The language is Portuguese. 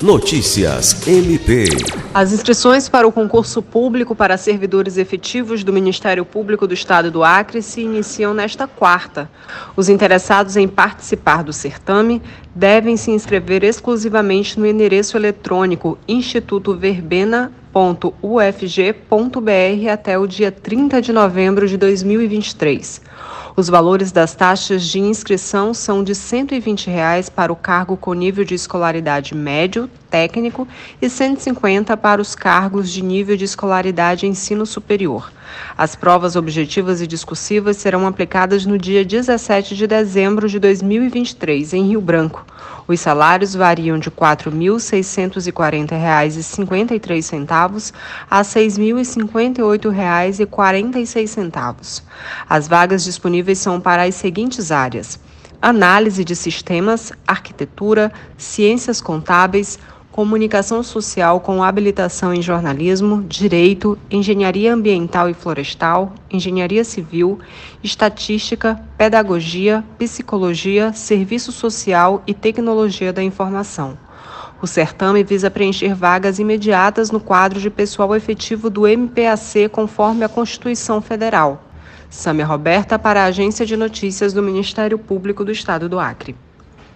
Notícias MP. As inscrições para o concurso público para servidores efetivos do Ministério Público do Estado do Acre se iniciam nesta quarta. Os interessados em participar do certame devem se inscrever exclusivamente no endereço eletrônico institutoverbena.ufg.br até o dia 30 de novembro de 2023. Os valores das taxas de inscrição são de 120 reais para o cargo com nível de escolaridade médio, técnico e R$ 150 para os cargos de nível de escolaridade ensino superior. As provas objetivas e discursivas serão aplicadas no dia 17 de dezembro de 2023, em Rio Branco. Os salários variam de R$ 4.640,53 a R$ 6.058,46. As vagas disponíveis são para as seguintes áreas: análise de sistemas, arquitetura, ciências contábeis, comunicação social com habilitação em jornalismo, direito, engenharia ambiental e florestal, engenharia civil, estatística, pedagogia, psicologia, serviço social e tecnologia da informação. O certame visa preencher vagas imediatas no quadro de pessoal efetivo do MPAC conforme a Constituição Federal. Sâmia Roberta para a Agência de Notícias do Ministério Público do Estado do Acre.